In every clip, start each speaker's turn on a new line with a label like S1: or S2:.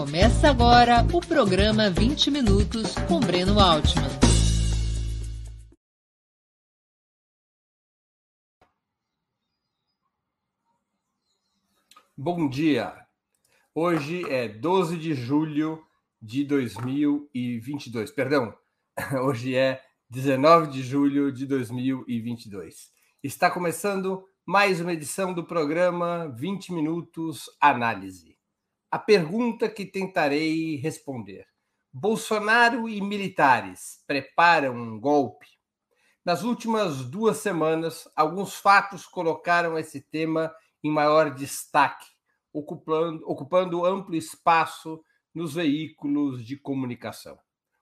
S1: Começa agora o programa 20 Minutos com Breno Altman.
S2: Bom dia! Hoje é 12 de julho de 2022. Perdão, hoje é 19 de julho de 2022. Está começando mais uma edição do programa 20 Minutos Análise. A pergunta que tentarei responder: Bolsonaro e militares preparam um golpe? Nas últimas duas semanas, alguns fatos colocaram esse tema em maior destaque, ocupando, ocupando amplo espaço nos veículos de comunicação.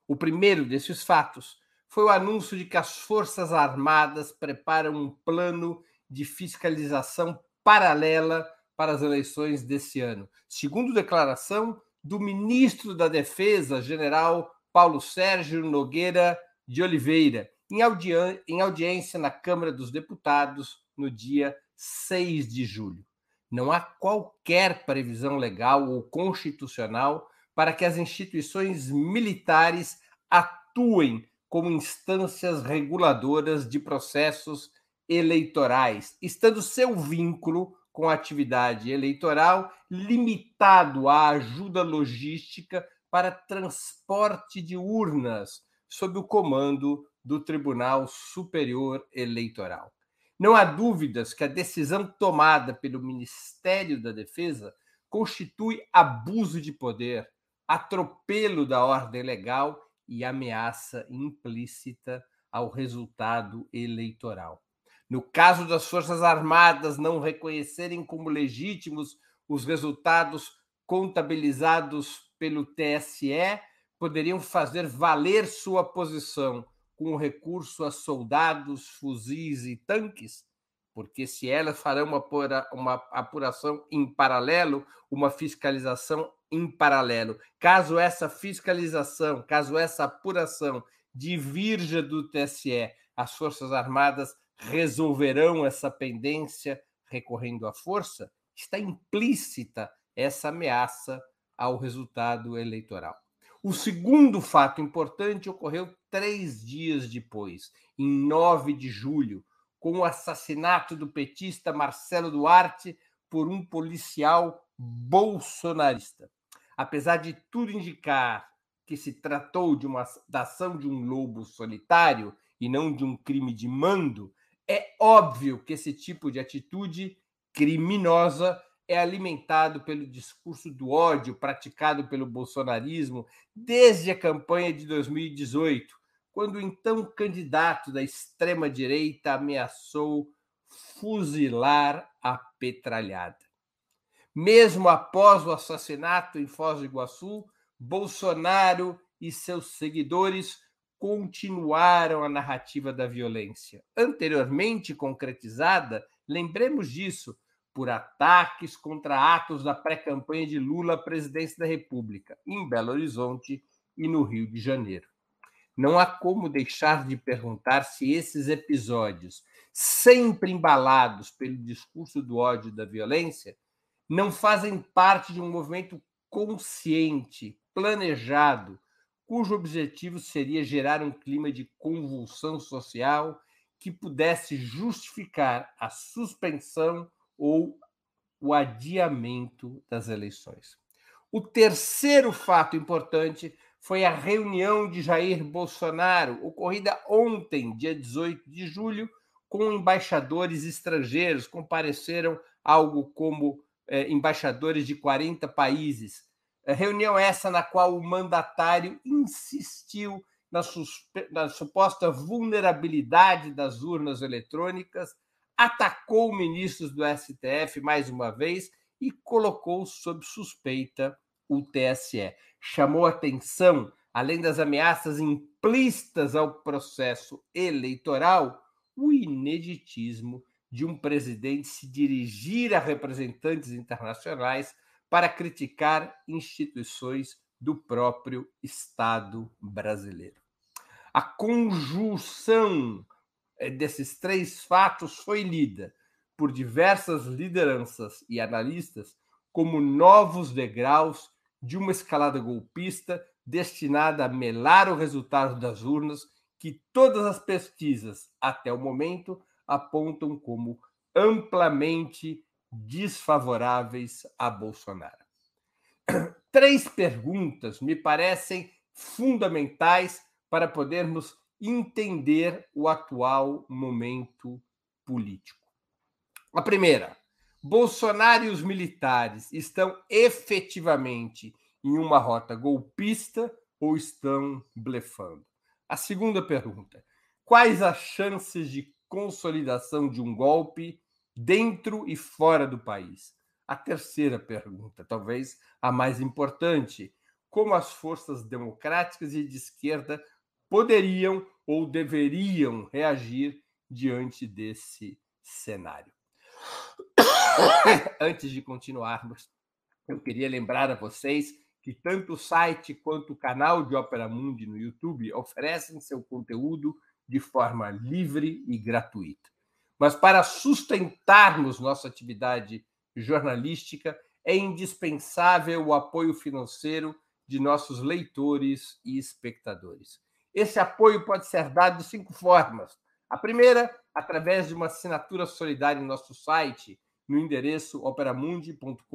S2: O primeiro desses fatos foi o anúncio de que as Forças Armadas preparam um plano de fiscalização paralela para as eleições desse ano, segundo declaração do ministro da Defesa, general Paulo Sérgio Nogueira de Oliveira, em, audi em audiência na Câmara dos Deputados no dia 6 de julho. Não há qualquer previsão legal ou constitucional para que as instituições militares atuem como instâncias reguladoras de processos eleitorais, estando seu vínculo com atividade eleitoral limitado à ajuda logística para transporte de urnas sob o comando do Tribunal Superior Eleitoral. Não há dúvidas que a decisão tomada pelo Ministério da Defesa constitui abuso de poder, atropelo da ordem legal e ameaça implícita ao resultado eleitoral. No caso das Forças Armadas não reconhecerem como legítimos os resultados contabilizados pelo TSE, poderiam fazer valer sua posição com recurso a soldados, fuzis e tanques, porque se elas farão uma, uma apuração em paralelo, uma fiscalização em paralelo. Caso essa fiscalização, caso essa apuração divirja do TSE, as Forças Armadas resolverão essa pendência recorrendo à força, está implícita essa ameaça ao resultado eleitoral. O segundo fato importante ocorreu três dias depois, em 9 de julho, com o assassinato do petista Marcelo Duarte por um policial bolsonarista apesar de tudo indicar que se tratou de uma da ação de um lobo solitário e não de um crime de mando, é óbvio que esse tipo de atitude criminosa é alimentado pelo discurso do ódio praticado pelo bolsonarismo desde a campanha de 2018, quando o então candidato da extrema-direita ameaçou fuzilar a petralhada. Mesmo após o assassinato em Foz do Iguaçu, Bolsonaro e seus seguidores continuaram a narrativa da violência, anteriormente concretizada, lembremos disso, por ataques contra atos da pré-campanha de Lula à presidência da República, em Belo Horizonte e no Rio de Janeiro. Não há como deixar de perguntar se esses episódios, sempre embalados pelo discurso do ódio e da violência, não fazem parte de um movimento consciente, planejado, cujo objetivo seria gerar um clima de convulsão social que pudesse justificar a suspensão ou o adiamento das eleições. O terceiro fato importante foi a reunião de Jair Bolsonaro, ocorrida ontem, dia 18 de julho, com embaixadores estrangeiros. Compareceram algo como é, embaixadores de 40 países. É, reunião essa na qual o mandatário insistiu na, na suposta vulnerabilidade das urnas eletrônicas, atacou ministros do STF mais uma vez e colocou sob suspeita o TSE. Chamou atenção, além das ameaças implícitas ao processo eleitoral, o ineditismo de um presidente se dirigir a representantes internacionais para criticar instituições do próprio Estado brasileiro. A conjunção eh, desses três fatos foi lida por diversas lideranças e analistas como novos degraus de uma escalada golpista destinada a melar o resultado das urnas que todas as pesquisas até o momento apontam como amplamente desfavoráveis a Bolsonaro. Três perguntas me parecem fundamentais para podermos entender o atual momento político. A primeira, Bolsonaro e os militares estão efetivamente em uma rota golpista ou estão blefando? A segunda pergunta: quais as chances de consolidação de um golpe dentro e fora do país? A terceira pergunta, talvez a mais importante: como as forças democráticas e de esquerda poderiam ou deveriam reagir diante desse cenário? Antes de continuarmos, eu queria lembrar a vocês que tanto o site quanto o canal de Opera Mundi no YouTube oferecem seu conteúdo de forma livre e gratuita. Mas para sustentarmos nossa atividade jornalística, é indispensável o apoio financeiro de nossos leitores e espectadores. Esse apoio pode ser dado de cinco formas. A primeira, através de uma assinatura solidária em nosso site, no endereço operamundi.com.br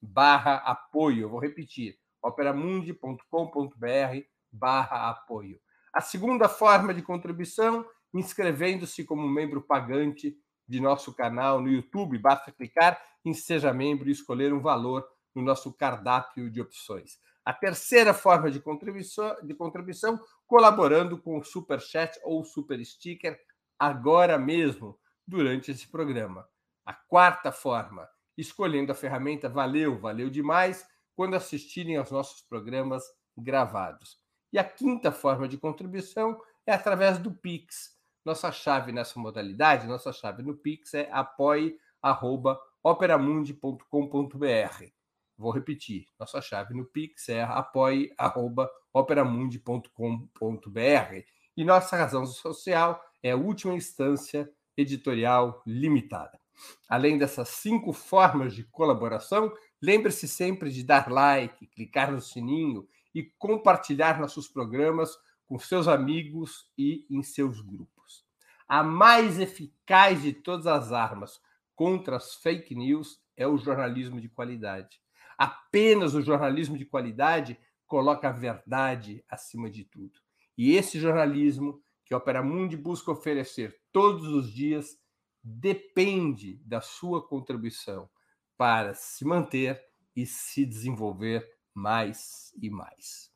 S2: barra apoio. Eu vou repetir, operamundi.com.br barra apoio. A segunda forma de contribuição, inscrevendo-se como membro pagante de nosso canal no YouTube. Basta clicar em Seja Membro e escolher um valor no nosso cardápio de opções. A terceira forma de contribuição, de contribuição colaborando com o Super Chat ou Super Sticker agora mesmo, durante esse programa. A quarta forma, escolhendo a ferramenta Valeu, valeu demais, quando assistirem aos nossos programas gravados. E a quinta forma de contribuição é através do Pix. Nossa chave nessa modalidade, nossa chave no Pix é apoie.operamundi.com.br. Vou repetir, nossa chave no Pix é apoie.operamundi.com.br. E nossa razão social é a última instância editorial limitada. Além dessas cinco formas de colaboração, lembre-se sempre de dar like, clicar no sininho e compartilhar nossos programas com seus amigos e em seus grupos. A mais eficaz de todas as armas contra as fake news é o jornalismo de qualidade. Apenas o jornalismo de qualidade coloca a verdade acima de tudo. E esse jornalismo que a Opera Mundi busca oferecer todos os dias depende da sua contribuição para se manter e se desenvolver mais e mais.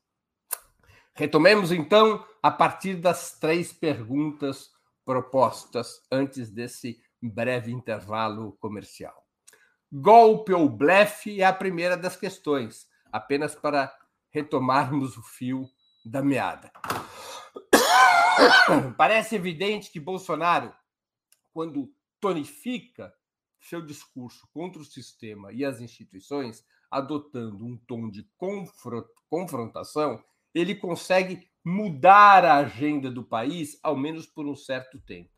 S2: Retomemos então a partir das três perguntas propostas antes desse breve intervalo comercial. Golpe ou blefe é a primeira das questões, apenas para retomarmos o fio da meada. Parece evidente que Bolsonaro, quando tonifica seu discurso contra o sistema e as instituições, adotando um tom de confrontação, ele consegue mudar a agenda do país, ao menos por um certo tempo.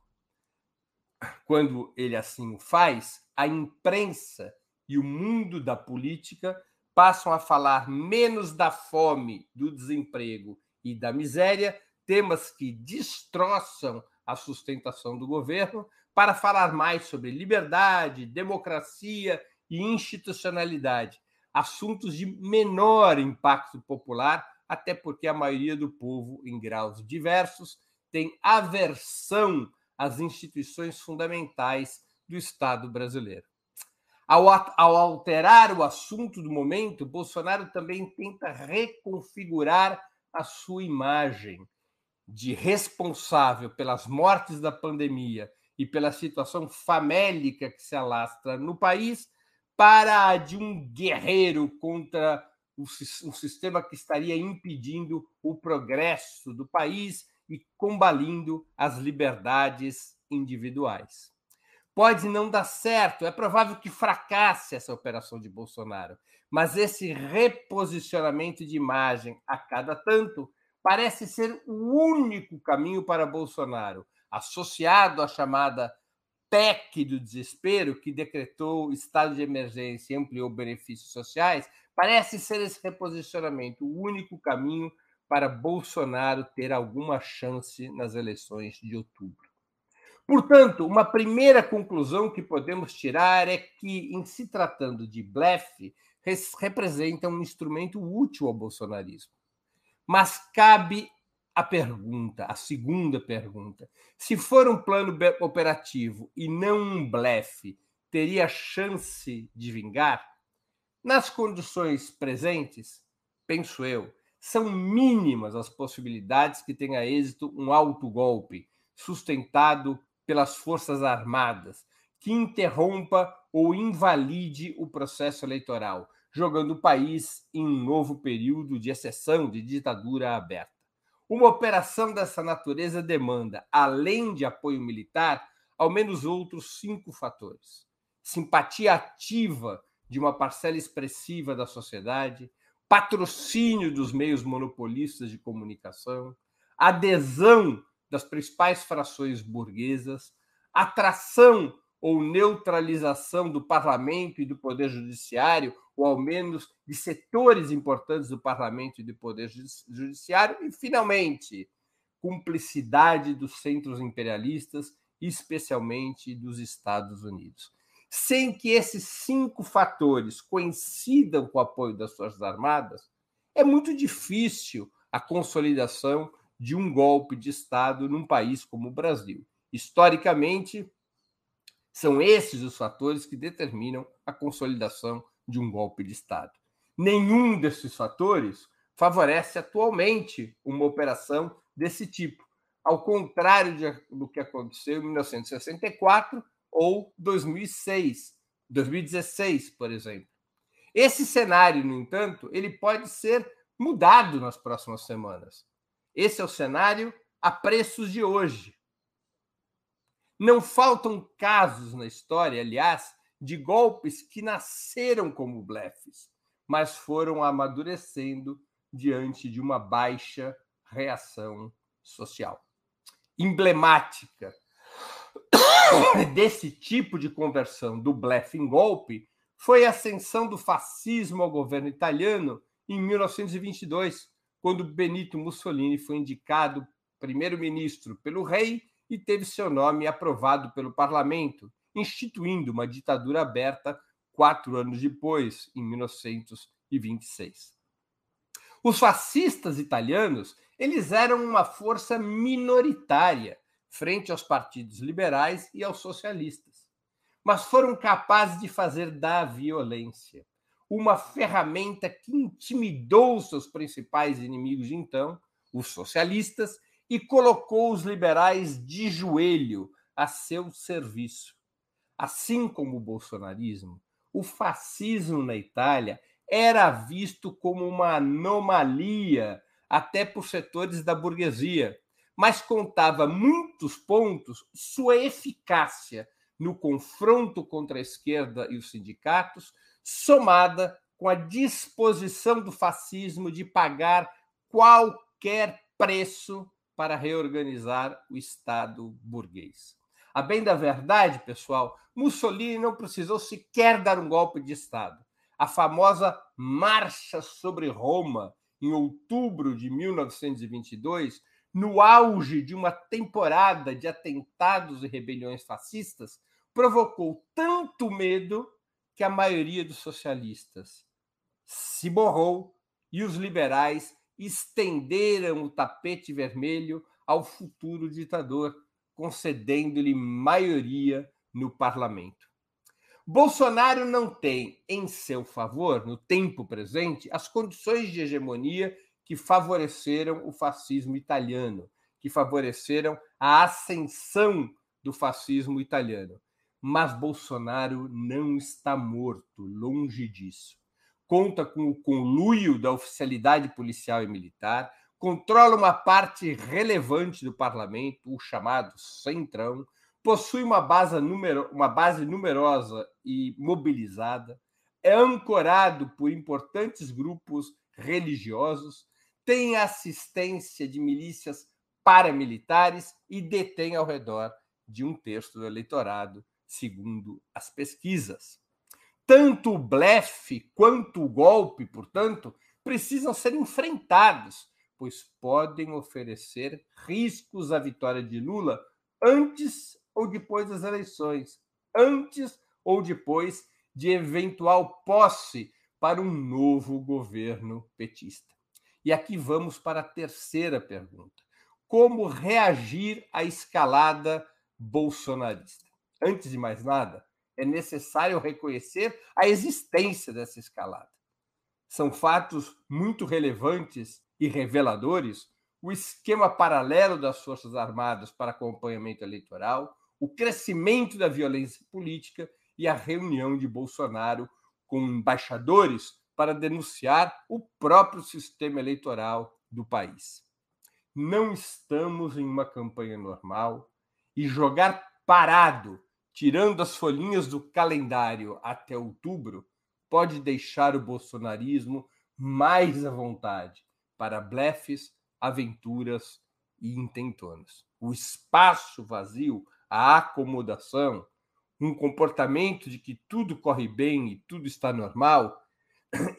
S2: Quando ele assim o faz, a imprensa e o mundo da política passam a falar menos da fome, do desemprego e da miséria, temas que destroçam a sustentação do governo, para falar mais sobre liberdade, democracia e institucionalidade, assuntos de menor impacto popular, até porque a maioria do povo, em graus diversos, tem aversão às instituições fundamentais do Estado brasileiro. Ao, ao, alterar o assunto do momento, Bolsonaro também tenta reconfigurar a sua imagem de responsável pelas mortes da pandemia e pela situação famélica que se alastra no país, para a de um guerreiro contra um sistema que estaria impedindo o progresso do país e combalindo as liberdades individuais. Pode não dar certo, é provável que fracasse essa operação de Bolsonaro, mas esse reposicionamento de imagem a cada tanto parece ser o único caminho para Bolsonaro, associado à chamada PEC do desespero, que decretou estado de emergência e ampliou benefícios sociais, parece ser esse reposicionamento o único caminho para Bolsonaro ter alguma chance nas eleições de outubro. Portanto, uma primeira conclusão que podemos tirar é que, em se tratando de blefe, representa um instrumento útil ao bolsonarismo. Mas cabe a pergunta, a segunda pergunta: se for um plano operativo e não um blefe, teria chance de vingar? Nas condições presentes, penso eu, são mínimas as possibilidades que tenha êxito um autogolpe sustentado pelas Forças Armadas, que interrompa ou invalide o processo eleitoral, jogando o país em um novo período de exceção de ditadura aberta. Uma operação dessa natureza demanda, além de apoio militar, ao menos outros cinco fatores: simpatia ativa de uma parcela expressiva da sociedade, patrocínio dos meios monopolistas de comunicação, adesão das principais frações burguesas, atração ou neutralização do parlamento e do poder judiciário, ou ao menos de setores importantes do parlamento e do poder judiciário, e, finalmente, cumplicidade dos centros imperialistas, especialmente dos Estados Unidos. Sem que esses cinco fatores coincidam com o apoio das Forças Armadas, é muito difícil a consolidação de um golpe de Estado num país como o Brasil. Historicamente, são esses os fatores que determinam a consolidação de um golpe de Estado. Nenhum desses fatores favorece atualmente uma operação desse tipo, ao contrário do que aconteceu em 1964 ou 2006, 2016, por exemplo. Esse cenário, no entanto, ele pode ser mudado nas próximas semanas. Esse é o cenário a preços de hoje. Não faltam casos na história, aliás, de golpes que nasceram como blefes, mas foram amadurecendo diante de uma baixa reação social. Emblemática desse tipo de conversão do blefe em golpe foi a ascensão do fascismo ao governo italiano em 1922, quando Benito Mussolini foi indicado primeiro-ministro pelo rei e teve seu nome aprovado pelo parlamento, instituindo uma ditadura aberta quatro anos depois, em 1926. Os fascistas italianos eles eram uma força minoritária frente aos partidos liberais e aos socialistas, mas foram capazes de fazer da violência uma ferramenta que intimidou seus principais inimigos de então, os socialistas, e colocou os liberais de joelho a seu serviço. Assim como o bolsonarismo, o fascismo na Itália era visto como uma anomalia até por setores da burguesia, mas contava muitos pontos sua eficácia no confronto contra a esquerda e os sindicatos, somada com a disposição do fascismo de pagar qualquer preço para reorganizar o Estado burguês. A bem da verdade, pessoal, Mussolini não precisou sequer dar um golpe de Estado. A famosa Marcha sobre Roma, em outubro de 1922, no auge de uma temporada de atentados e rebeliões fascistas, provocou tanto medo que a maioria dos socialistas se borrou e os liberais estenderam o tapete vermelho ao futuro ditador, concedendo-lhe maioria no parlamento. Bolsonaro não tem em seu favor, no tempo presente, as condições de hegemonia que favoreceram o fascismo italiano, que favoreceram a ascensão do fascismo italiano. Mas Bolsonaro não está morto, longe disso. Conta com o conluio da oficialidade policial e militar, controla uma parte relevante do parlamento, o chamado Centrão, possui uma base, numero, uma base numerosa e mobilizada, é ancorado por importantes grupos religiosos, tem assistência de milícias paramilitares e detém ao redor de um terço do eleitorado, segundo as pesquisas. Tanto o blefe quanto o golpe, portanto, precisam ser enfrentados, pois podem oferecer riscos à vitória de Lula antes ou depois das eleições, antes ou depois de eventual posse para um novo governo petista. E aqui vamos para a terceira pergunta: como reagir à escalada bolsonarista? Antes de mais nada, é necessário reconhecer a existência dessa escalada. São fatos muito relevantes e reveladores o esquema paralelo das Forças Armadas para acompanhamento eleitoral, o crescimento da violência política e a reunião de Bolsonaro com embaixadores para denunciar o próprio sistema eleitoral do país. Não estamos em uma campanha normal e jogar parado, tirando as folhinhas do calendário até outubro, pode deixar o bolsonarismo mais à vontade para blefes, aventuras e intentonas. O espaço vazio, a acomodação, um comportamento de que tudo corre bem e tudo está normal,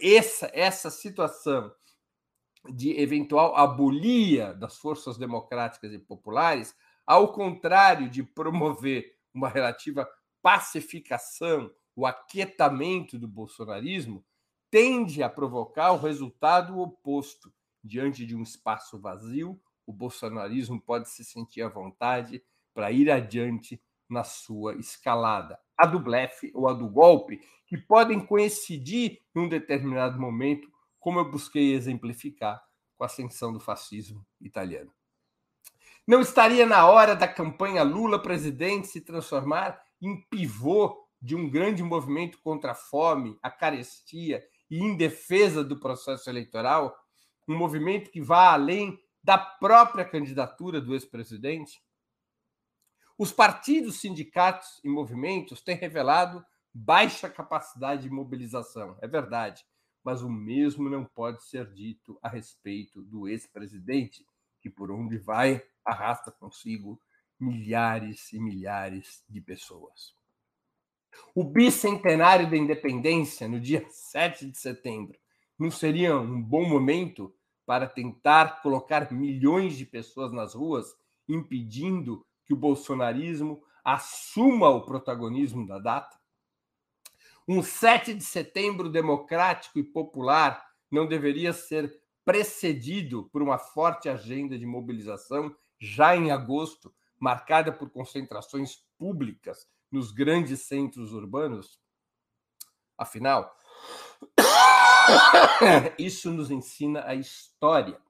S2: essa, essa situação de eventual abolia das forças democráticas e populares, ao contrário de promover uma relativa pacificação, o aquietamento do bolsonarismo, tende a provocar o resultado oposto. Diante de um espaço vazio, o bolsonarismo pode se sentir à vontade para ir adiante na sua escalada. A do blefe ou a do golpe, que podem coincidir em um determinado momento como eu busquei exemplificar com a ascensão do fascismo italiano. Não estaria na hora da campanha Lula presidente se transformar em pivô de um grande movimento contra a fome, a carestia e em defesa do processo eleitoral? Um movimento que vá além da própria candidatura do ex-presidente? Os partidos, sindicatos e movimentos têm revelado baixa capacidade de mobilização, é verdade, mas o mesmo não pode ser dito a respeito do ex-presidente, que por onde vai arrasta consigo milhares e milhares de pessoas. O bicentenário da independência, no dia 7 de setembro, não seria um bom momento para tentar colocar milhões de pessoas nas ruas, impedindo que o bolsonarismo assuma o protagonismo da data? Um 7 de setembro democrático e popular não deveria ser precedido por uma forte agenda de mobilização já em agosto, marcada por concentrações públicas nos grandes centros urbanos? Afinal, isso nos ensina a história.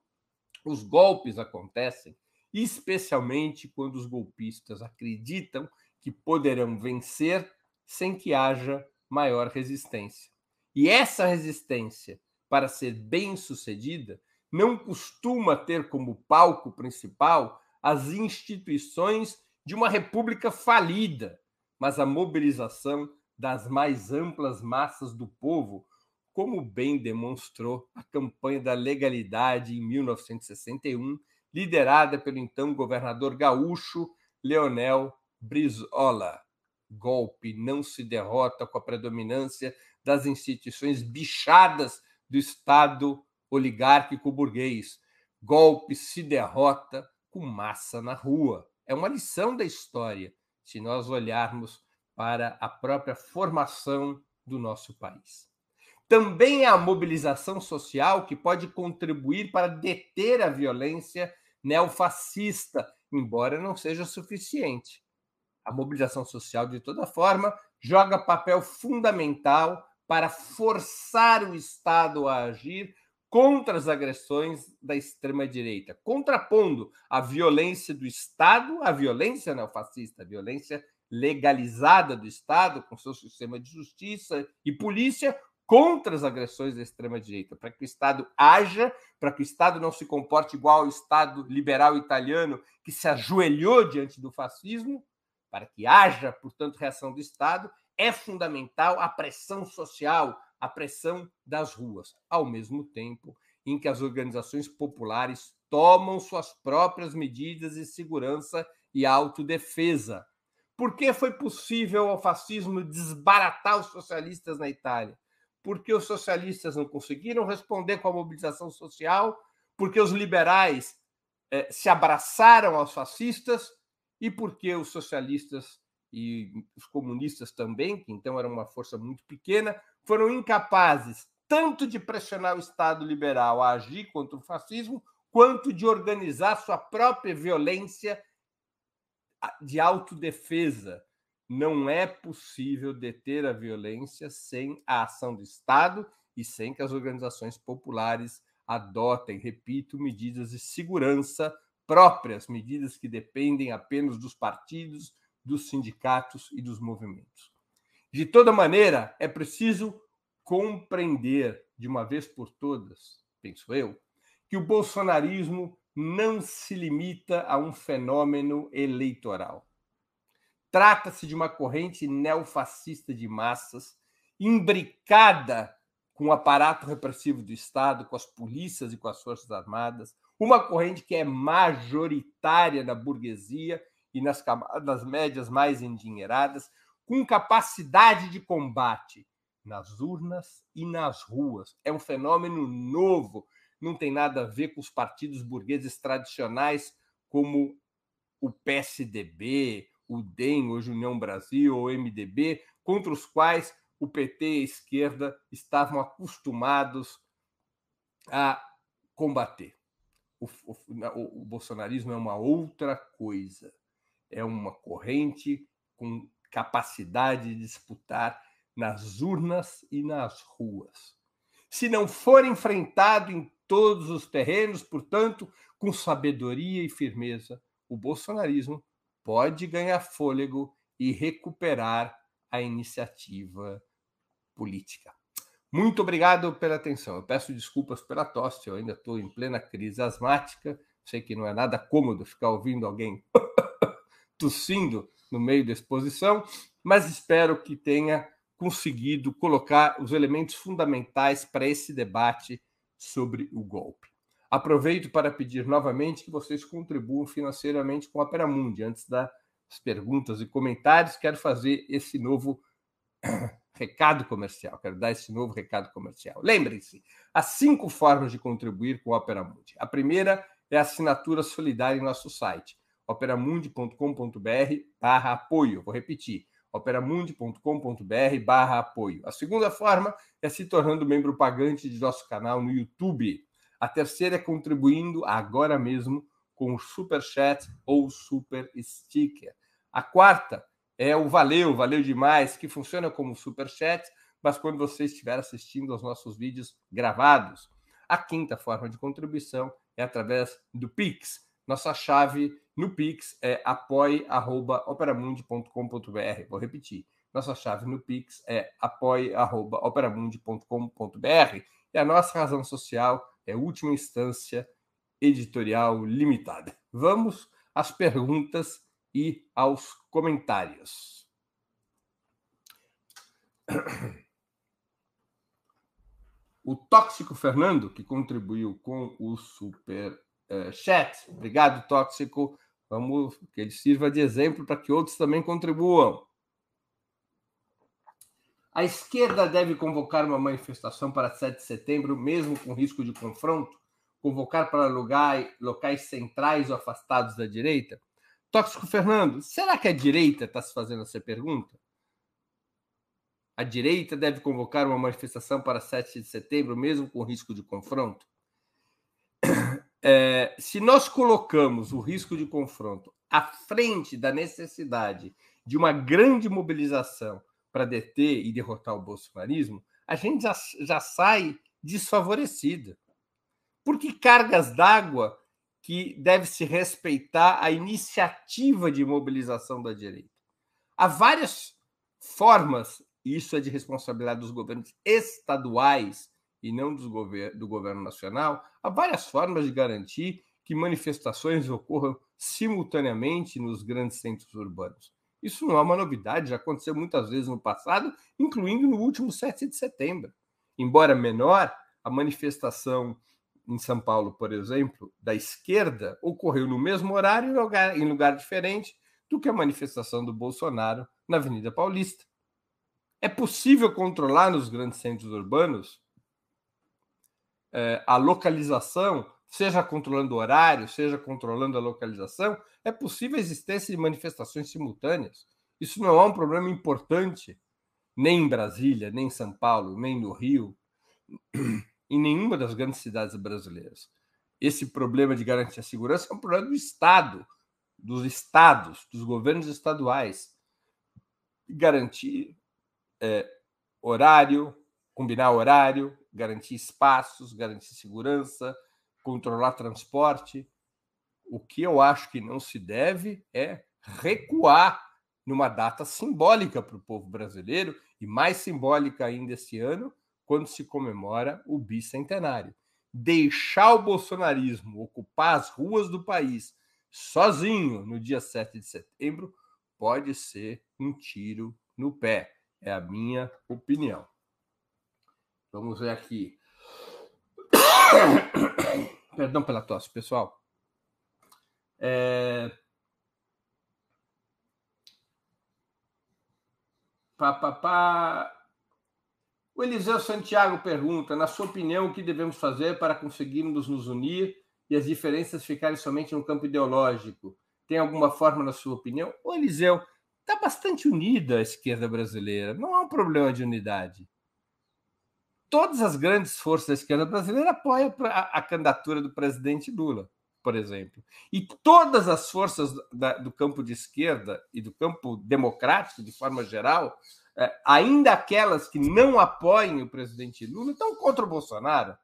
S2: Os golpes acontecem especialmente quando os golpistas acreditam que poderão vencer sem que haja maior resistência. E essa resistência, para ser bem sucedida, não costuma ter como palco principal as instituições de uma república falida, mas a mobilização das mais amplas massas do povo, como bem demonstrou a campanha da legalidade em 1961, liderada pelo então governador gaúcho Leonel Brizola golpe não se derrota com a predominância das instituições bichadas do Estado oligárquico burguês. Golpe se derrota com massa na rua. É uma lição da história, se nós olharmos para a própria formação do nosso país. Também é a mobilização social que pode contribuir para deter a violência neofascista, embora não seja suficiente. A mobilização social, de toda forma, joga papel fundamental para forçar o Estado a agir contra as agressões da extrema-direita, contrapondo a violência do Estado, a violência neofascista, a violência legalizada do Estado, com seu sistema de justiça e polícia, contra as agressões da extrema-direita, para que o Estado haja, para que o Estado não se comporte igual ao Estado liberal italiano, que se ajoelhou diante do fascismo, para que haja, portanto, reação do Estado, é fundamental a pressão social, a pressão das ruas, ao mesmo tempo em que as organizações populares tomam suas próprias medidas de segurança e autodefesa. Por que foi possível ao fascismo desbaratar os socialistas na Itália? Porque os socialistas não conseguiram responder com a mobilização social, porque os liberais eh, se abraçaram aos fascistas e porque os socialistas e os comunistas também, que então era uma força muito pequena, foram incapazes tanto de pressionar o Estado liberal a agir contra o fascismo, quanto de organizar sua própria violência de autodefesa. Não é possível deter a violência sem a ação do Estado e sem que as organizações populares adotem, repito, medidas de segurança próprias, medidas que dependem apenas dos partidos, dos sindicatos e dos movimentos. De toda maneira, é preciso compreender de uma vez por todas, penso eu, que o bolsonarismo não se limita a um fenômeno eleitoral. Trata-se de uma corrente neofascista de massas, imbricada com o aparato repressivo do Estado, com as polícias e com as Forças Armadas, uma corrente que é majoritária na burguesia e nas camadas médias mais endinheiradas, com capacidade de combate nas urnas e nas ruas. É um fenômeno novo, não tem nada a ver com os partidos burgueses tradicionais como o PSDB, o DEM, hoje União Brasil, ou MDB, contra os quais o PT e a esquerda estavam acostumados a combater. O, o, o, bolsonarismo é uma outra coisa. É uma corrente com capacidade de disputar nas urnas e nas ruas. Se não for enfrentado em todos os terrenos, portanto, com sabedoria e firmeza, o bolsonarismo pode ganhar fôlego e recuperar a iniciativa política. Muito obrigado pela atenção. Eu peço desculpas pela tosse, eu ainda estou em plena crise asmática. Sei que não é nada cômodo ficar ouvindo alguém tossindo no meio da exposição, mas espero que tenha conseguido colocar os elementos fundamentais para esse debate sobre o golpe. Aproveito para pedir novamente que vocês contribuam financeiramente com a Peramundi. Antes das perguntas e comentários, quero fazer esse novo recado comercial. Quero dar esse novo recado comercial. Lembrem-se, há cinco formas de contribuir com a Operamundi. A primeira é a assinatura solidária em nosso site, operamundi.com.br barra apoio. Vou repetir, operamundi.com.br barra apoio. A segunda forma é se tornando membro pagante de nosso canal no YouTube. A terceira é contribuindo agora mesmo com o Super Chat ou Super Sticker. A quarta é o Valeu, valeu demais, que funciona como Super Chat, mas quando você estiver assistindo aos nossos vídeos gravados. A quinta forma de contribuição é através do Pix. Nossa chave no Pix é apoie.operamundi.com.br. Vou repetir. Nossa chave no Pix é apoie.operamundi.com.br. E a nossa razão social é última instância editorial limitada. Vamos às perguntas e aos comentários. O Tóxico Fernando, que contribuiu com o super uh, chat. Obrigado, Tóxico. Vamos que ele sirva de exemplo para que outros também contribuam. A esquerda deve convocar uma manifestação para 7 de setembro, mesmo com risco de confronto? Convocar para lugar, locais centrais ou afastados da direita? Tóxico Fernando, será que a direita está se fazendo essa pergunta? A direita deve convocar uma manifestação para 7 de setembro, mesmo com risco de confronto? É, se nós colocamos o risco de confronto à frente da necessidade de uma grande mobilização para deter e derrotar o bolsonarismo, a gente já, já sai desfavorecida. Porque cargas d'água que deve se respeitar a iniciativa de mobilização da direita. Há várias formas, isso é de responsabilidade dos governos estaduais, e não dos gover do governo nacional, há várias formas de garantir que manifestações ocorram simultaneamente nos grandes centros urbanos. Isso não é uma novidade, já aconteceu muitas vezes no passado, incluindo no último 7 de setembro. Embora menor, a manifestação em São Paulo, por exemplo, da esquerda, ocorreu no mesmo horário em lugar, em lugar diferente do que a manifestação do Bolsonaro na Avenida Paulista. É possível controlar nos grandes centros urbanos é, a localização, seja controlando o horário, seja controlando a localização, é possível a existência de manifestações simultâneas. Isso não é um problema importante, nem em Brasília, nem em São Paulo, nem no Rio, em nenhuma das grandes cidades brasileiras. Esse problema de garantir a segurança é um problema do Estado, dos estados, dos governos estaduais. Garantir é, horário, combinar horário, garantir espaços, garantir segurança, controlar transporte. O que eu acho que não se deve é recuar numa data simbólica para o povo brasileiro e mais simbólica ainda esse ano, quando se comemora o bicentenário. Deixar o bolsonarismo ocupar as ruas do país sozinho no dia 7 de setembro pode ser um tiro no pé. É a minha opinião. Vamos ver aqui. Perdão pela tosse, pessoal. É... Pá, pá, pá. O Eliseu Santiago pergunta: na sua opinião, o que devemos fazer para conseguirmos nos unir e as diferenças ficarem somente no campo ideológico? Tem alguma forma, na sua opinião? O Eliseu está bastante unida a esquerda brasileira. Não há um problema de unidade. Todas as grandes forças da esquerda brasileira apoiam a, a candidatura do presidente Lula, por exemplo. E todas as forças da, do campo de esquerda e do campo democrático, de forma geral, é, ainda aquelas que não apoiem o presidente Lula, estão contra o Bolsonaro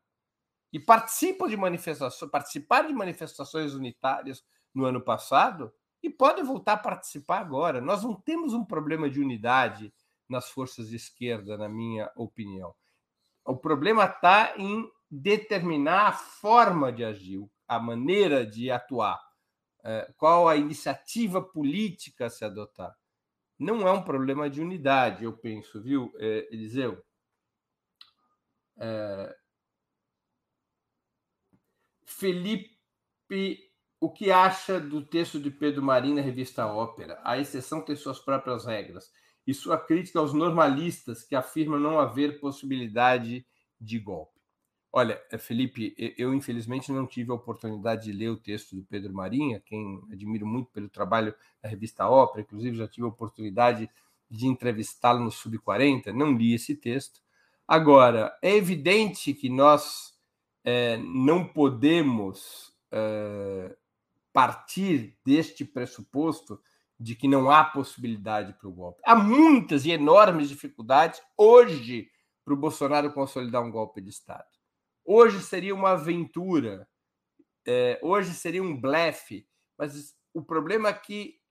S2: e participam de manifestações, participaram de manifestações unitárias no ano passado e podem voltar a participar agora. Nós não temos um problema de unidade nas forças de esquerda, na minha opinião. O problema está em determinar a forma de agir, a maneira de atuar, é, qual a iniciativa política a se adotar não é um problema de unidade, eu penso, viu, é, Eliseu? É... Felipe, o que acha do texto de Pedro Marim na revista Ópera? A exceção tem suas próprias regras. E sua crítica aos normalistas que afirmam não haver possibilidade de golpe. Olha, eh, Felipe, eu infelizmente não tive a oportunidade de ler o texto do Pedro Marinha, quem admiro muito pelo trabalho da revista Ópera, inclusive já tive a oportunidade de entrevistá-lo no Sub-40, não li esse texto. Agora, é evidente que nós é, não podemos é, partir deste pressuposto de que não há possibilidade para o golpe. Há muitas e enormes dificuldades hoje para o Bolsonaro consolidar um golpe de Estado. Hoje seria uma aventura, é, hoje seria um blefe, mas o problema é que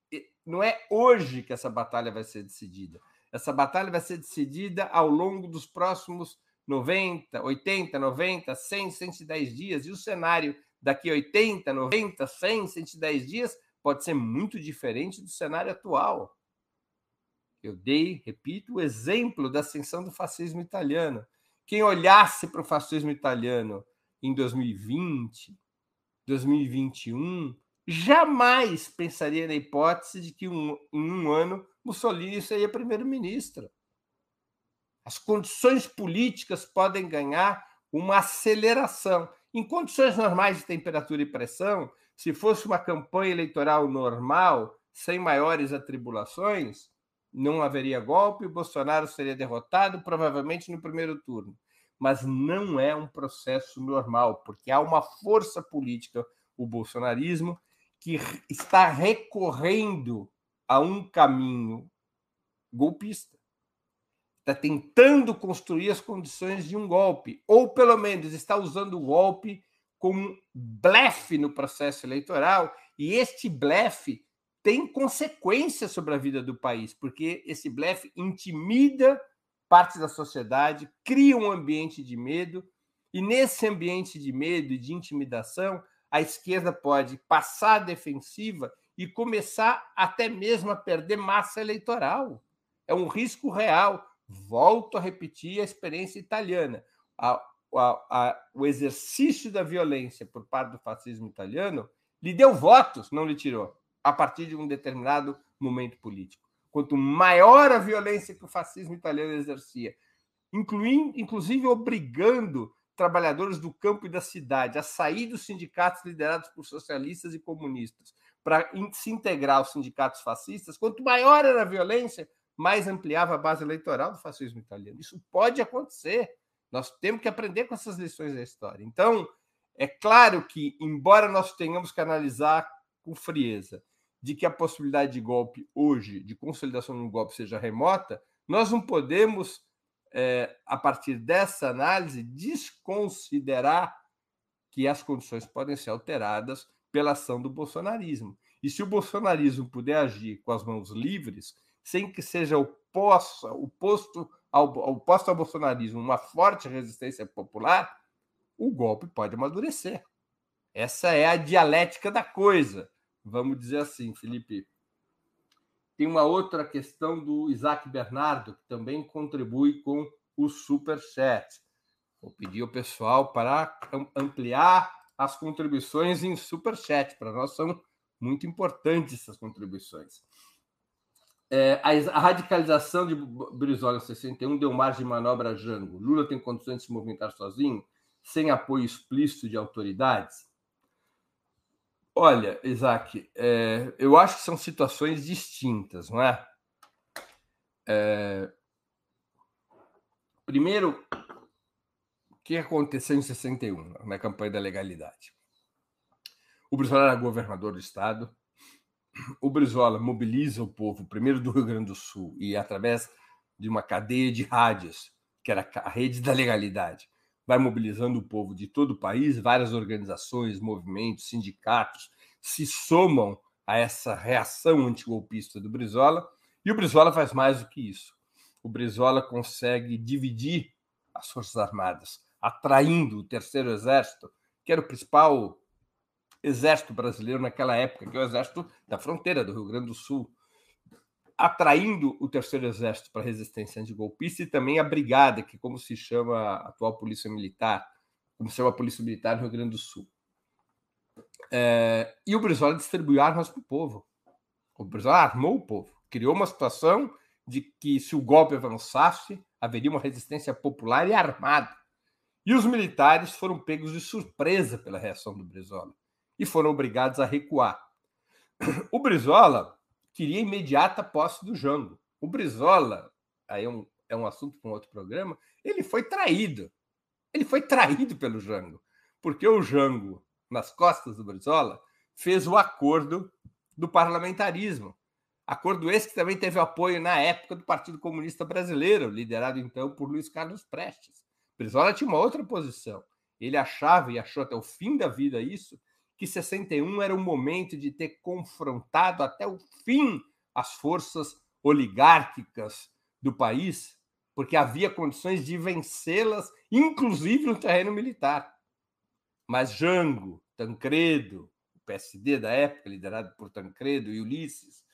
S2: não é hoje que essa batalha vai ser decidida. Essa batalha vai ser decidida ao longo dos próximos 90, 80, 90, 100, 110 dias. E o cenário daqui a 80, 90, 100, 110 dias pode ser muito diferente do cenário atual. Eu dei, repito, o exemplo da ascensão do fascismo italiano. Quem olhasse para o fascismo italiano em 2020, 2021, jamais pensaria na hipótese de que um, em um ano Mussolini seria primeiro-ministro. As condições políticas podem ganhar uma aceleração. Em condições normais de temperatura e pressão, se fosse uma campanha eleitoral normal, sem maiores atribulações, não haveria golpe, o Bolsonaro seria derrotado, provavelmente no primeiro turno. Mas não é um processo normal, porque há uma força política, o bolsonarismo, que está recorrendo a um caminho golpista. Está tentando construir as condições de um golpe, ou pelo menos está usando o golpe como blefe no processo eleitoral, e este blefe tem consequências sobre a vida do país, porque esse blefe intimida parte da sociedade, cria um ambiente de medo, e nesse ambiente de medo e de intimidação, a esquerda pode passar a defensiva e começar até mesmo a perder massa eleitoral. É um risco real. Volto a repetir a experiência italiana. A, o exercício da violência por parte do fascismo italiano lhe deu votos, não lhe tirou, a partir de um determinado momento político. Quanto maior a violência que o fascismo italiano exercia, incluindo, inclusive obrigando trabalhadores do campo e da cidade a sair dos sindicatos liderados por socialistas e comunistas para se integrar aos sindicatos fascistas, quanto maior era a violência, mais ampliava a base eleitoral do fascismo italiano. Isso pode acontecer. Nós temos que aprender com essas lições da história. Então, é claro que, embora nós tenhamos que analisar com frieza de que a possibilidade de golpe hoje, de consolidação de um golpe, seja remota, nós não podemos, é, a partir dessa análise, desconsiderar que as condições podem ser alteradas pela ação do bolsonarismo. E se o bolsonarismo puder agir com as mãos livres, sem que seja oposto, oposto ao, oposto ao bolsonarismo uma forte resistência popular, o golpe pode amadurecer. Essa é a dialética da coisa, vamos dizer assim, Felipe. Tem uma outra questão do Isaac Bernardo, que também contribui com o Superchat. Vou pedir ao pessoal para ampliar as contribuições em Superchat. Para nós são muito importantes essas contribuições. É, a, radicalização de Brizola em 61 deu margem de manobra a Jango. Lula tem condições de se movimentar sozinho, sem apoio explícito de autoridades? Olha, Isaac, é, eu acho que são situações distintas, não é? é... Primeiro, o que aconteceu em 61, na campanha da legalidade? O Brizola era governador do estado, o Brizola mobiliza o povo, primeiro do Rio Grande do Sul, e através de uma cadeia de rádios, que era a rede da legalidade, vai mobilizando o povo de todo o país, várias organizações, movimentos, sindicatos se somam a essa reação antigolpista do Brizola, e o Brizola faz mais do que isso. O Brizola consegue dividir as Forças Armadas, atraindo o Terceiro Exército, que era o principal exército brasileiro naquela época, que é o exército da fronteira do Rio Grande do Sul, atraindo o terceiro exército para a resistência antigolpista e também a brigada, que como se chama a atual polícia militar, como se chama a polícia militar no Rio Grande do Sul. É, e o Brizola distribuiu armas para o povo. O Brizola armou o povo, criou uma situação de que se o golpe avançasse, haveria uma resistência popular e armada. E os militares foram pegos de surpresa pela reação do Brizola e foram obrigados a recuar. O Brizola queria imediata posse do Jango. O Brizola, aí é um, é um assunto para um outro programa, ele foi traído. Ele foi traído pelo Jango, porque o Jango, nas costas do Brizola, fez o acordo do parlamentarismo. Acordo esse que também teve apoio na época do Partido Comunista Brasileiro, liderado então por Luiz Carlos Prestes. Brizola tinha uma outra posição. Ele achava e achou até o fim da vida isso, que 61 era o momento de ter confrontado até o fim as forças oligárquicas do país, porque havia condições de vencê-las, inclusive no terreno militar. Mas Jango, Tancredo, o PSD da época, liderado por Tancredo e Ulisses,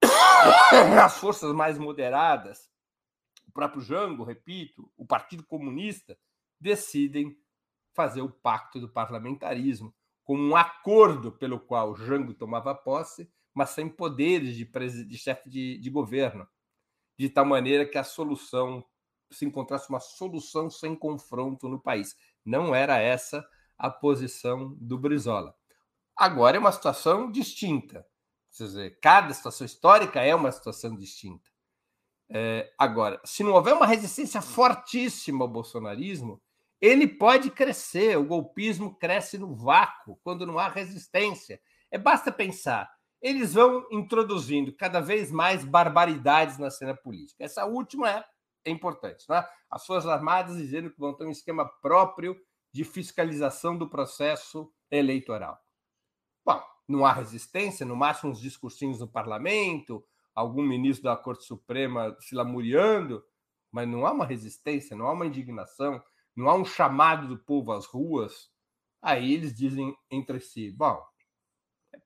S2: as forças mais moderadas, o próprio Jango, repito, o Partido Comunista, decidem fazer o pacto do parlamentarismo, como um acordo pelo qual Jango tomava posse, mas sem poderes de, de chefe de, de governo, de tal maneira que a solução se encontrasse uma solução sem confronto no país. Não era essa a posição do Brizola. Agora é uma situação distinta. Quer dizer, cada situação histórica é uma situação distinta. É, agora, se não houver uma resistência fortíssima ao bolsonarismo, ele pode crescer. O golpismo cresce no vácuo, quando não há resistência. É basta pensar. Eles vão introduzindo cada vez mais barbaridades na cena política. Essa última é, é importante. Né? As Forças Armadas dizendo que vão ter um esquema próprio de fiscalização do processo eleitoral. Bom, não há resistência, no máximo uns discursinhos no parlamento, algum ministro da Corte Suprema se lamuriando, mas não há uma resistência, não há uma indignação, não há um chamado do povo às ruas, aí eles dizem entre si: bom, é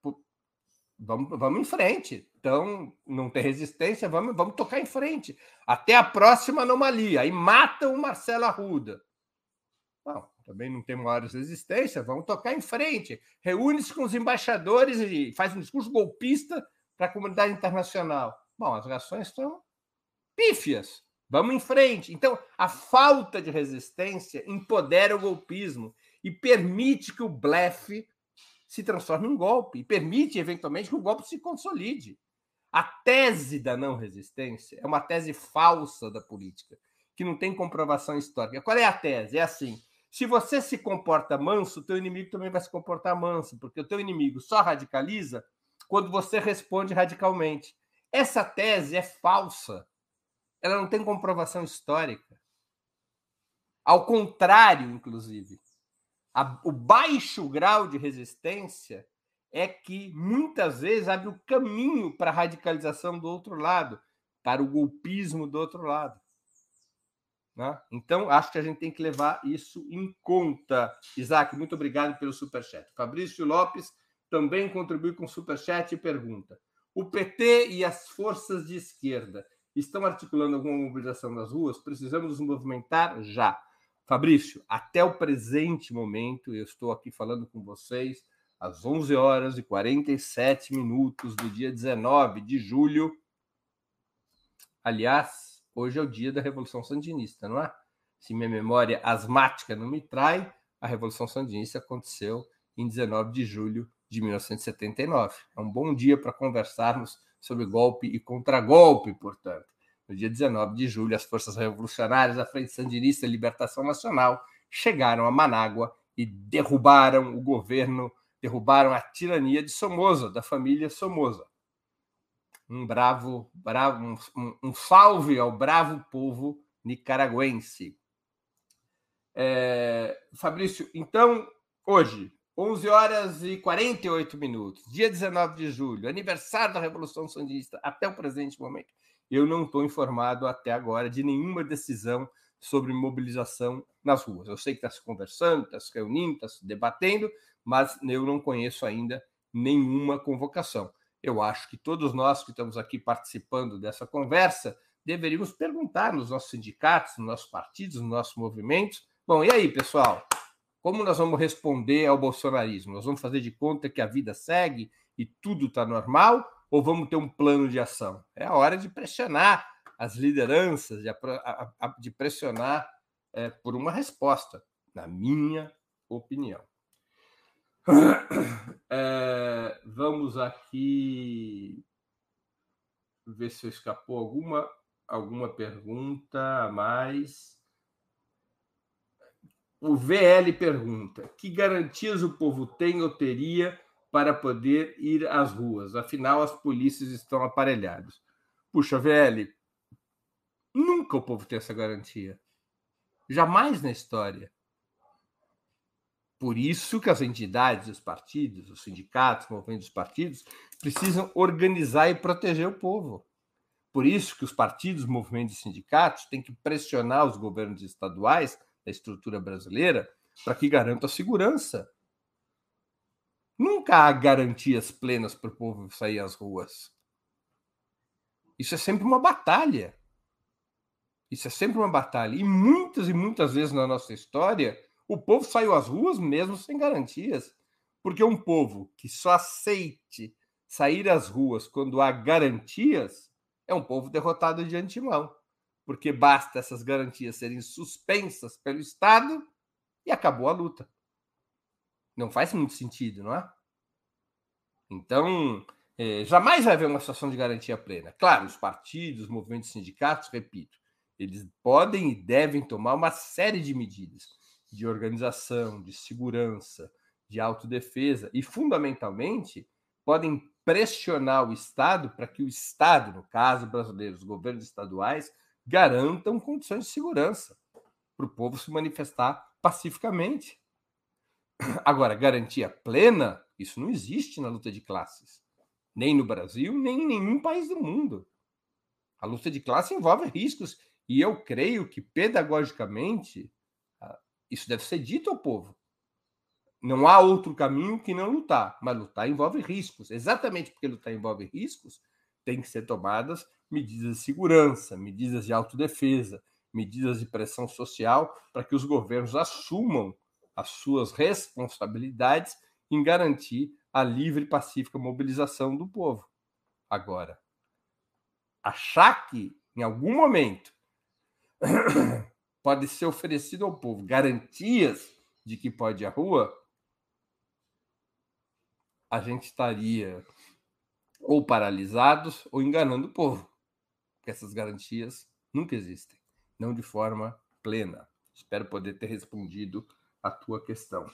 S2: vamos, vamos em frente. Então, não tem resistência, vamos, vamos tocar em frente. Até a próxima anomalia. Aí matam o Marcelo Arruda. Bom, também não tem maiores resistência, vamos tocar em frente. Reúne-se com os embaixadores e faz um discurso golpista para a comunidade internacional. Bom, as reações estão pífias. Vamos em frente. Então, a falta de resistência empodera o golpismo e permite que o blefe se transforme em golpe e permite, eventualmente, que o golpe se consolide. A tese da não resistência é uma tese falsa da política, que não tem comprovação histórica. Qual é a tese? É assim: se você se comporta manso, o teu inimigo também vai se comportar manso, porque o teu inimigo só radicaliza quando você responde radicalmente. Essa tese é falsa. Ela não tem comprovação histórica. Ao contrário, inclusive, a, o baixo grau de resistência é que muitas vezes abre o caminho para a radicalização do outro lado, para o golpismo do outro lado. Né? Então, acho que a gente tem que levar isso em conta. Isaac, muito obrigado pelo superchat. Fabrício Lopes também contribui com superchat e pergunta: o PT e as forças de esquerda estão articulando alguma mobilização nas ruas? Precisamos nos movimentar já. Fabrício, até o presente momento, eu estou aqui falando com vocês às 11 horas e 47 minutos do dia 19 de julho. Aliás, Hoje é o dia da Revolução Sandinista, não é? Se minha memória asmática não me trai, a Revolução Sandinista aconteceu em 19 de julho de 1979. É um bom dia para conversarmos sobre golpe e contragolpe, portanto. No dia 19 de julho, as forças revolucionárias da Frente Sandinista e Libertação Nacional chegaram a Manágua e derrubaram o governo, derrubaram a tirania de Somoza, da família Somoza um bravo, bravo um, um salve ao bravo povo nicaragüense. É, Fabrício, então, hoje, 11 horas e 48 minutos, dia 19 de julho, aniversário da Revolução Sandinista, até o presente momento, eu não estou informado até agora de nenhuma decisão sobre mobilização nas ruas. Eu sei que está se conversando, está se reunindo, está se debatendo, mas eu não conheço ainda nenhuma convocação eu acho que todos nós que estamos aqui participando dessa conversa deveríamos perguntar nos nossos sindicatos, nos nossos partidos, nos nossos movimentos. Bom, e aí, pessoal? Como nós vamos responder ao bolsonarismo? Nós vamos fazer de conta que a vida segue e tudo está normal? Ou vamos ter um plano de ação? É a hora de pressionar as lideranças, de, de pressionar é, por uma resposta, na minha opinião. É, vamos aqui ver se escapou alguma alguma pergunta a mais. O VL pergunta: que garantias o povo tem ou teria para poder ir às ruas? Afinal, as polícias estão aparelhadas. Puxa, VL, nunca o povo tem essa garantia. Jamais na história. Por isso que as entidades, os partidos, os sindicatos, movimentos dos partidos, precisam organizar e proteger o povo. Por isso que os partidos, movimentos e sindicatos têm que pressionar os governos estaduais da estrutura brasileira para que garantam a segurança. Nunca há garantias plenas para o povo sair às ruas. Isso é sempre uma batalha. Isso é sempre uma batalha. E muitas e muitas vezes na nossa história, o povo saiu às ruas mesmo sem garantias. Porque um povo que só aceite sair às ruas quando há garantias é um povo derrotado de antemão. Porque basta essas garantias serem suspensas pelo Estado e acabou a luta. Não faz muito sentido, não é? Então, é, jamais vai haver uma situação de garantia plena. Claro, os partidos, os movimentos sindicatos, repito, eles podem e devem tomar uma série de medidas de organização, de segurança, de autodefesa e, fundamentalmente, podem pressionar o Estado para que o Estado, no caso brasileiro, os governos estaduais, garantam condições de segurança para o povo se manifestar pacificamente. Agora, garantia plena, isso não existe na luta de classes, nem no Brasil, nem em nenhum país do mundo. A luta de classe envolve riscos e eu creio que pedagogicamente isso deve ser dito ao povo. Não há outro caminho que não lutar, mas lutar envolve riscos. Exatamente porque lutar envolve riscos, tem que ser tomadas medidas de segurança, medidas de autodefesa, medidas de pressão social para que os governos assumam as suas responsabilidades em garantir a livre e pacífica mobilização do povo. Agora, achar que em algum momento pode ser oferecido ao povo garantias de que pode ir à rua, a gente estaria ou paralisados ou enganando o povo. Porque essas garantias nunca existem, não de forma plena. Espero poder ter respondido a tua questão.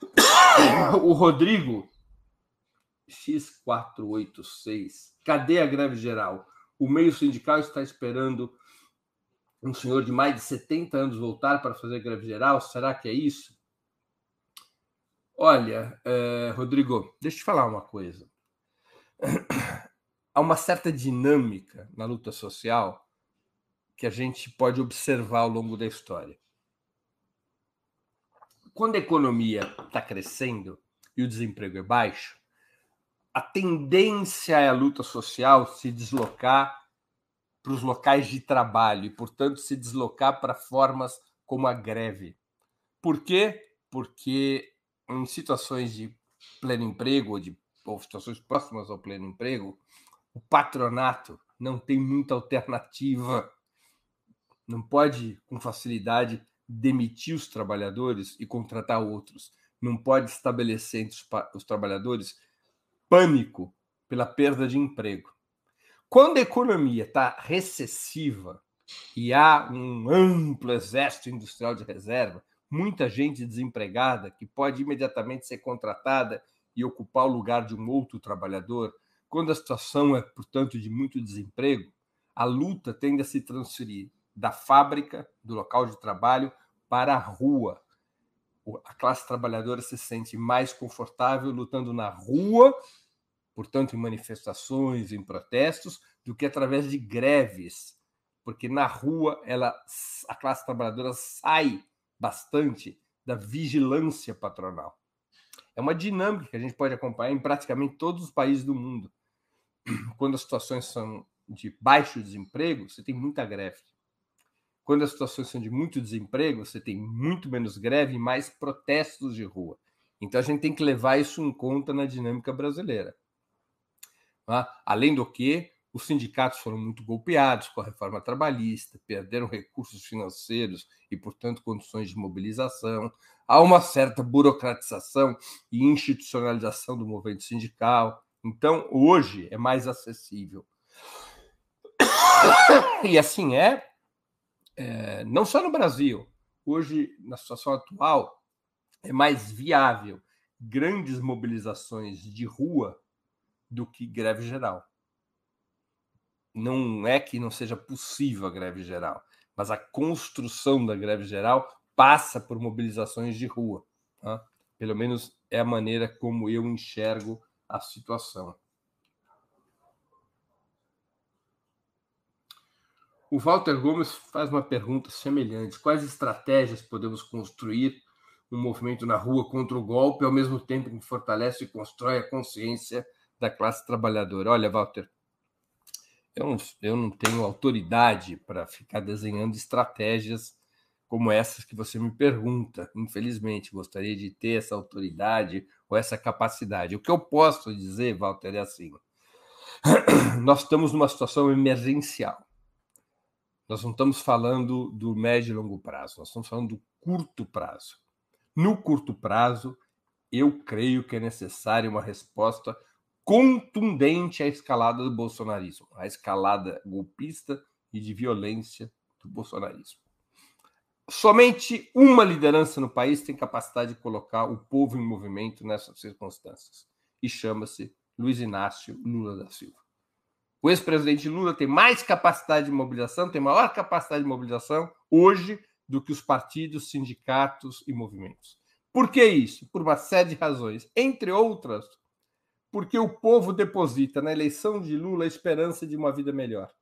S2: O Rodrigo X486. Cadê a greve geral? O meio sindical está esperando um senhor de mais de 70 anos voltar para fazer greve geral? Será que é isso? Olha, é, Rodrigo, deixa eu te falar uma coisa. Há uma certa dinâmica na luta social que a gente pode observar ao longo da história. Quando a economia está crescendo e o desemprego é baixo, a tendência é a luta social se deslocar para os locais de trabalho e, portanto, se deslocar para formas como a greve. Por quê? Porque em situações de pleno emprego ou de ou situações próximas ao pleno emprego, o patronato não tem muita alternativa. Não pode, com facilidade, demitir os trabalhadores e contratar outros. Não pode estabelecer entre os, os trabalhadores pânico pela perda de emprego. Quando a economia está recessiva e há um amplo exército industrial de reserva, muita gente desempregada que pode imediatamente ser contratada e ocupar o lugar de um outro trabalhador, quando a situação é, portanto, de muito desemprego, a luta tende a se transferir da fábrica, do local de trabalho, para a rua. A classe trabalhadora se sente mais confortável lutando na rua, portanto, em manifestações, em protestos, do que através de greves, porque na rua ela, a classe trabalhadora sai bastante da vigilância patronal. É uma dinâmica que a gente pode acompanhar em praticamente todos os países do mundo. Quando as situações são de baixo desemprego, você tem muita greve. Quando as situações são de muito desemprego, você tem muito menos greve e mais protestos de rua. Então a gente tem que levar isso em conta na dinâmica brasileira. Tá? Além do que, os sindicatos foram muito golpeados com a reforma trabalhista, perderam recursos financeiros e, portanto, condições de mobilização. Há uma certa burocratização e institucionalização do movimento sindical. Então, hoje é mais acessível. E assim é, é não só no Brasil. Hoje, na situação atual, é mais viável grandes mobilizações de rua do que greve geral não é que não seja possível a greve geral, mas a construção da greve geral passa por mobilizações de rua. Tá? Pelo menos é a maneira como eu enxergo a situação. O Walter Gomes faz uma pergunta semelhante: quais estratégias podemos construir um movimento na rua contra o golpe, ao mesmo tempo que fortalece e constrói a consciência da classe trabalhadora? Olha, Walter, eu não, eu não tenho autoridade para ficar desenhando estratégias como essas que você me pergunta. Infelizmente, gostaria de ter essa autoridade ou essa capacidade. O que eu posso dizer, Walter, é assim: nós estamos numa situação emergencial. Nós não estamos falando do médio e longo prazo, nós estamos falando do curto prazo. No curto prazo, eu creio que é necessária uma resposta contundente à escalada do bolsonarismo, a escalada golpista e de violência do bolsonarismo. Somente uma liderança no país tem capacidade de colocar o povo em movimento nessas circunstâncias, e chama-se Luiz Inácio Lula da Silva. O ex-presidente Lula tem mais capacidade de mobilização, tem maior capacidade de mobilização hoje do que os partidos, sindicatos e movimentos. Por que isso? Por uma série de razões, entre outras, porque o povo deposita na eleição de Lula a esperança de uma vida melhor.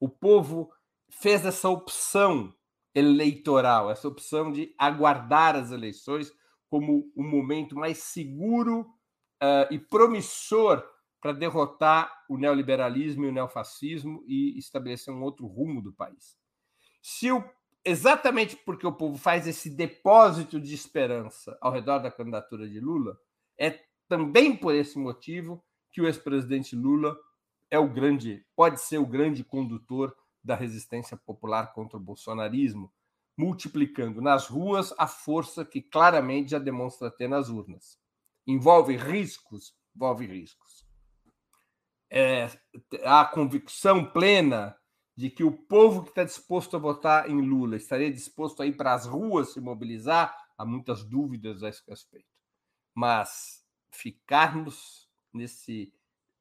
S2: O povo fez essa opção eleitoral, essa opção de aguardar as eleições como o momento mais seguro uh, e promissor para derrotar o neoliberalismo e o neofascismo e estabelecer um outro rumo do país. Se o, exatamente porque o povo faz esse depósito de esperança ao redor da candidatura de Lula, é também por esse motivo que o ex-presidente Lula é o grande, pode ser o grande condutor da resistência popular contra o bolsonarismo, multiplicando nas ruas a força que claramente já demonstra ter nas urnas. Envolve riscos, envolve riscos. É, a convicção plena de que o povo que está disposto a votar em Lula estaria disposto a ir para as ruas se mobilizar, há muitas dúvidas a esse respeito. Mas ficarmos nesse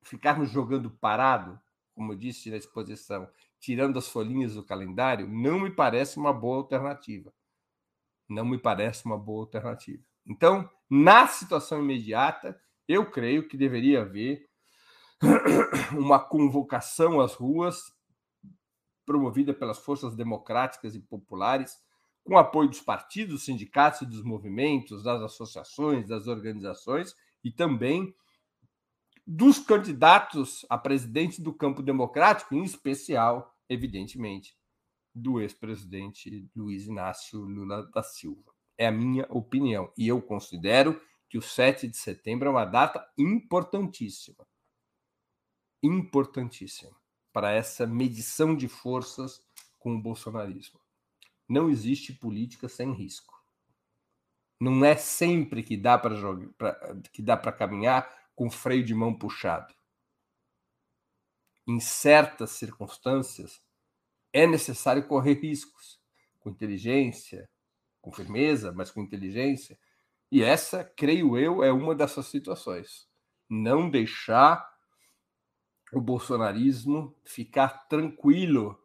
S2: ficarmos jogando parado, como eu disse na exposição, tirando as folhinhas do calendário, não me parece uma boa alternativa. Não me parece uma boa alternativa. Então, na situação imediata, eu creio que deveria haver uma convocação às ruas promovida pelas forças democráticas e populares, com apoio dos partidos, dos sindicatos e dos movimentos, das associações, das organizações e também dos candidatos a presidente do campo democrático, em especial, evidentemente, do ex-presidente Luiz Inácio Lula da Silva. É a minha opinião. E eu considero que o 7 de setembro é uma data importantíssima. Importantíssima para essa medição de forças com o bolsonarismo. Não existe política sem risco. Não é sempre que dá para jogar, que dá para caminhar com freio de mão puxado. Em certas circunstâncias, é necessário correr riscos, com inteligência, com firmeza, mas com inteligência. E essa, creio eu, é uma dessas situações. Não deixar o bolsonarismo ficar tranquilo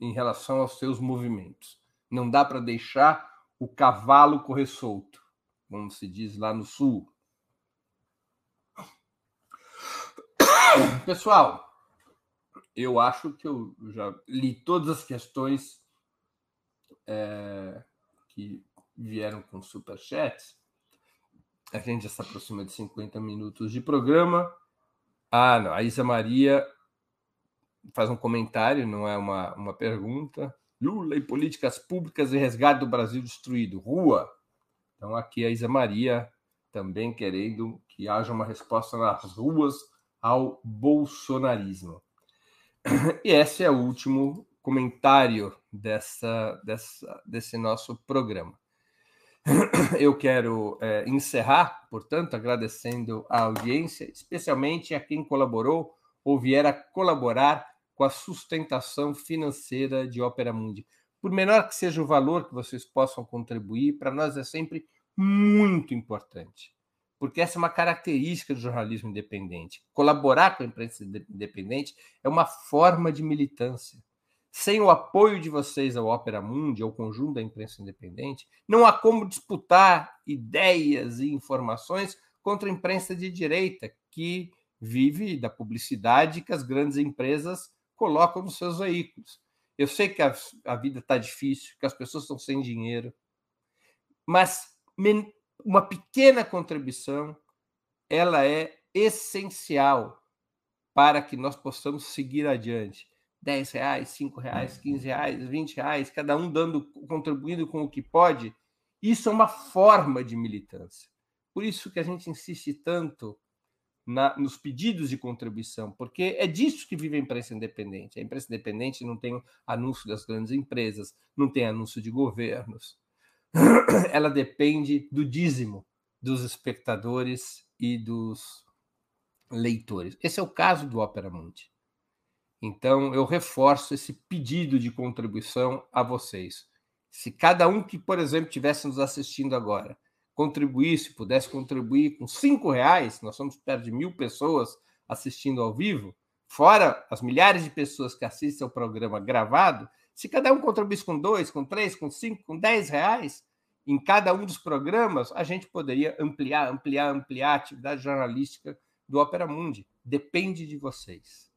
S2: em relação aos seus movimentos. Não dá para deixar o cavalo correr solto, como se diz lá no sul. Pessoal, eu acho que eu já li todas as questões é, que vieram com superchats. A gente já se aproxima de 50 minutos de programa. Ah, não. A Isa Maria faz um comentário, não é uma, uma pergunta. Lula e políticas públicas e resgate do Brasil destruído. Rua. Então, aqui a Isa Maria também querendo que haja uma resposta nas ruas ao bolsonarismo. E esse é o último comentário dessa, dessa, desse nosso programa. Eu quero é, encerrar, portanto, agradecendo a audiência, especialmente a quem colaborou ou vier a colaborar com a sustentação financeira de Ópera Mundi. Por menor que seja o valor que vocês possam contribuir, para nós é sempre muito importante porque essa é uma característica do jornalismo independente. Colaborar com a imprensa independente é uma forma de militância. Sem o apoio de vocês ao Opera Mundi, ao conjunto da imprensa independente, não há como disputar ideias e informações contra a imprensa de direita, que vive da publicidade que as grandes empresas colocam nos seus veículos. Eu sei que a, a vida está difícil, que as pessoas estão sem dinheiro, mas uma pequena contribuição, ela é essencial para que nós possamos seguir adiante. 10 reais, 5 reais, 15 reais, 20 reais, cada um dando, contribuindo com o que pode, isso é uma forma de militância. Por isso que a gente insiste tanto na, nos pedidos de contribuição, porque é disso que vive a imprensa independente. A imprensa independente não tem anúncio das grandes empresas, não tem anúncio de governos, ela depende do dízimo dos espectadores e dos leitores. Esse é o caso do Opera Mundi. Então, eu reforço esse pedido de contribuição a vocês. Se cada um que, por exemplo, estivesse nos assistindo agora, contribuísse, pudesse contribuir com cinco reais, nós somos perto de mil pessoas assistindo ao vivo, fora as milhares de pessoas que assistem ao programa gravado, se cada um contribuísse com dois, com três, com cinco, com dez reais, em cada um dos programas, a gente poderia ampliar, ampliar, ampliar a atividade jornalística do Opera Mundi. Depende de vocês.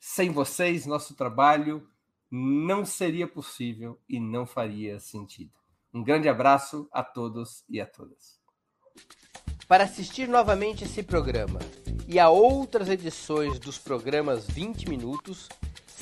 S2: Sem vocês, nosso trabalho não seria possível e não faria sentido. Um grande abraço a todos e a todas.
S3: Para assistir novamente esse programa e a outras edições dos programas 20 Minutos,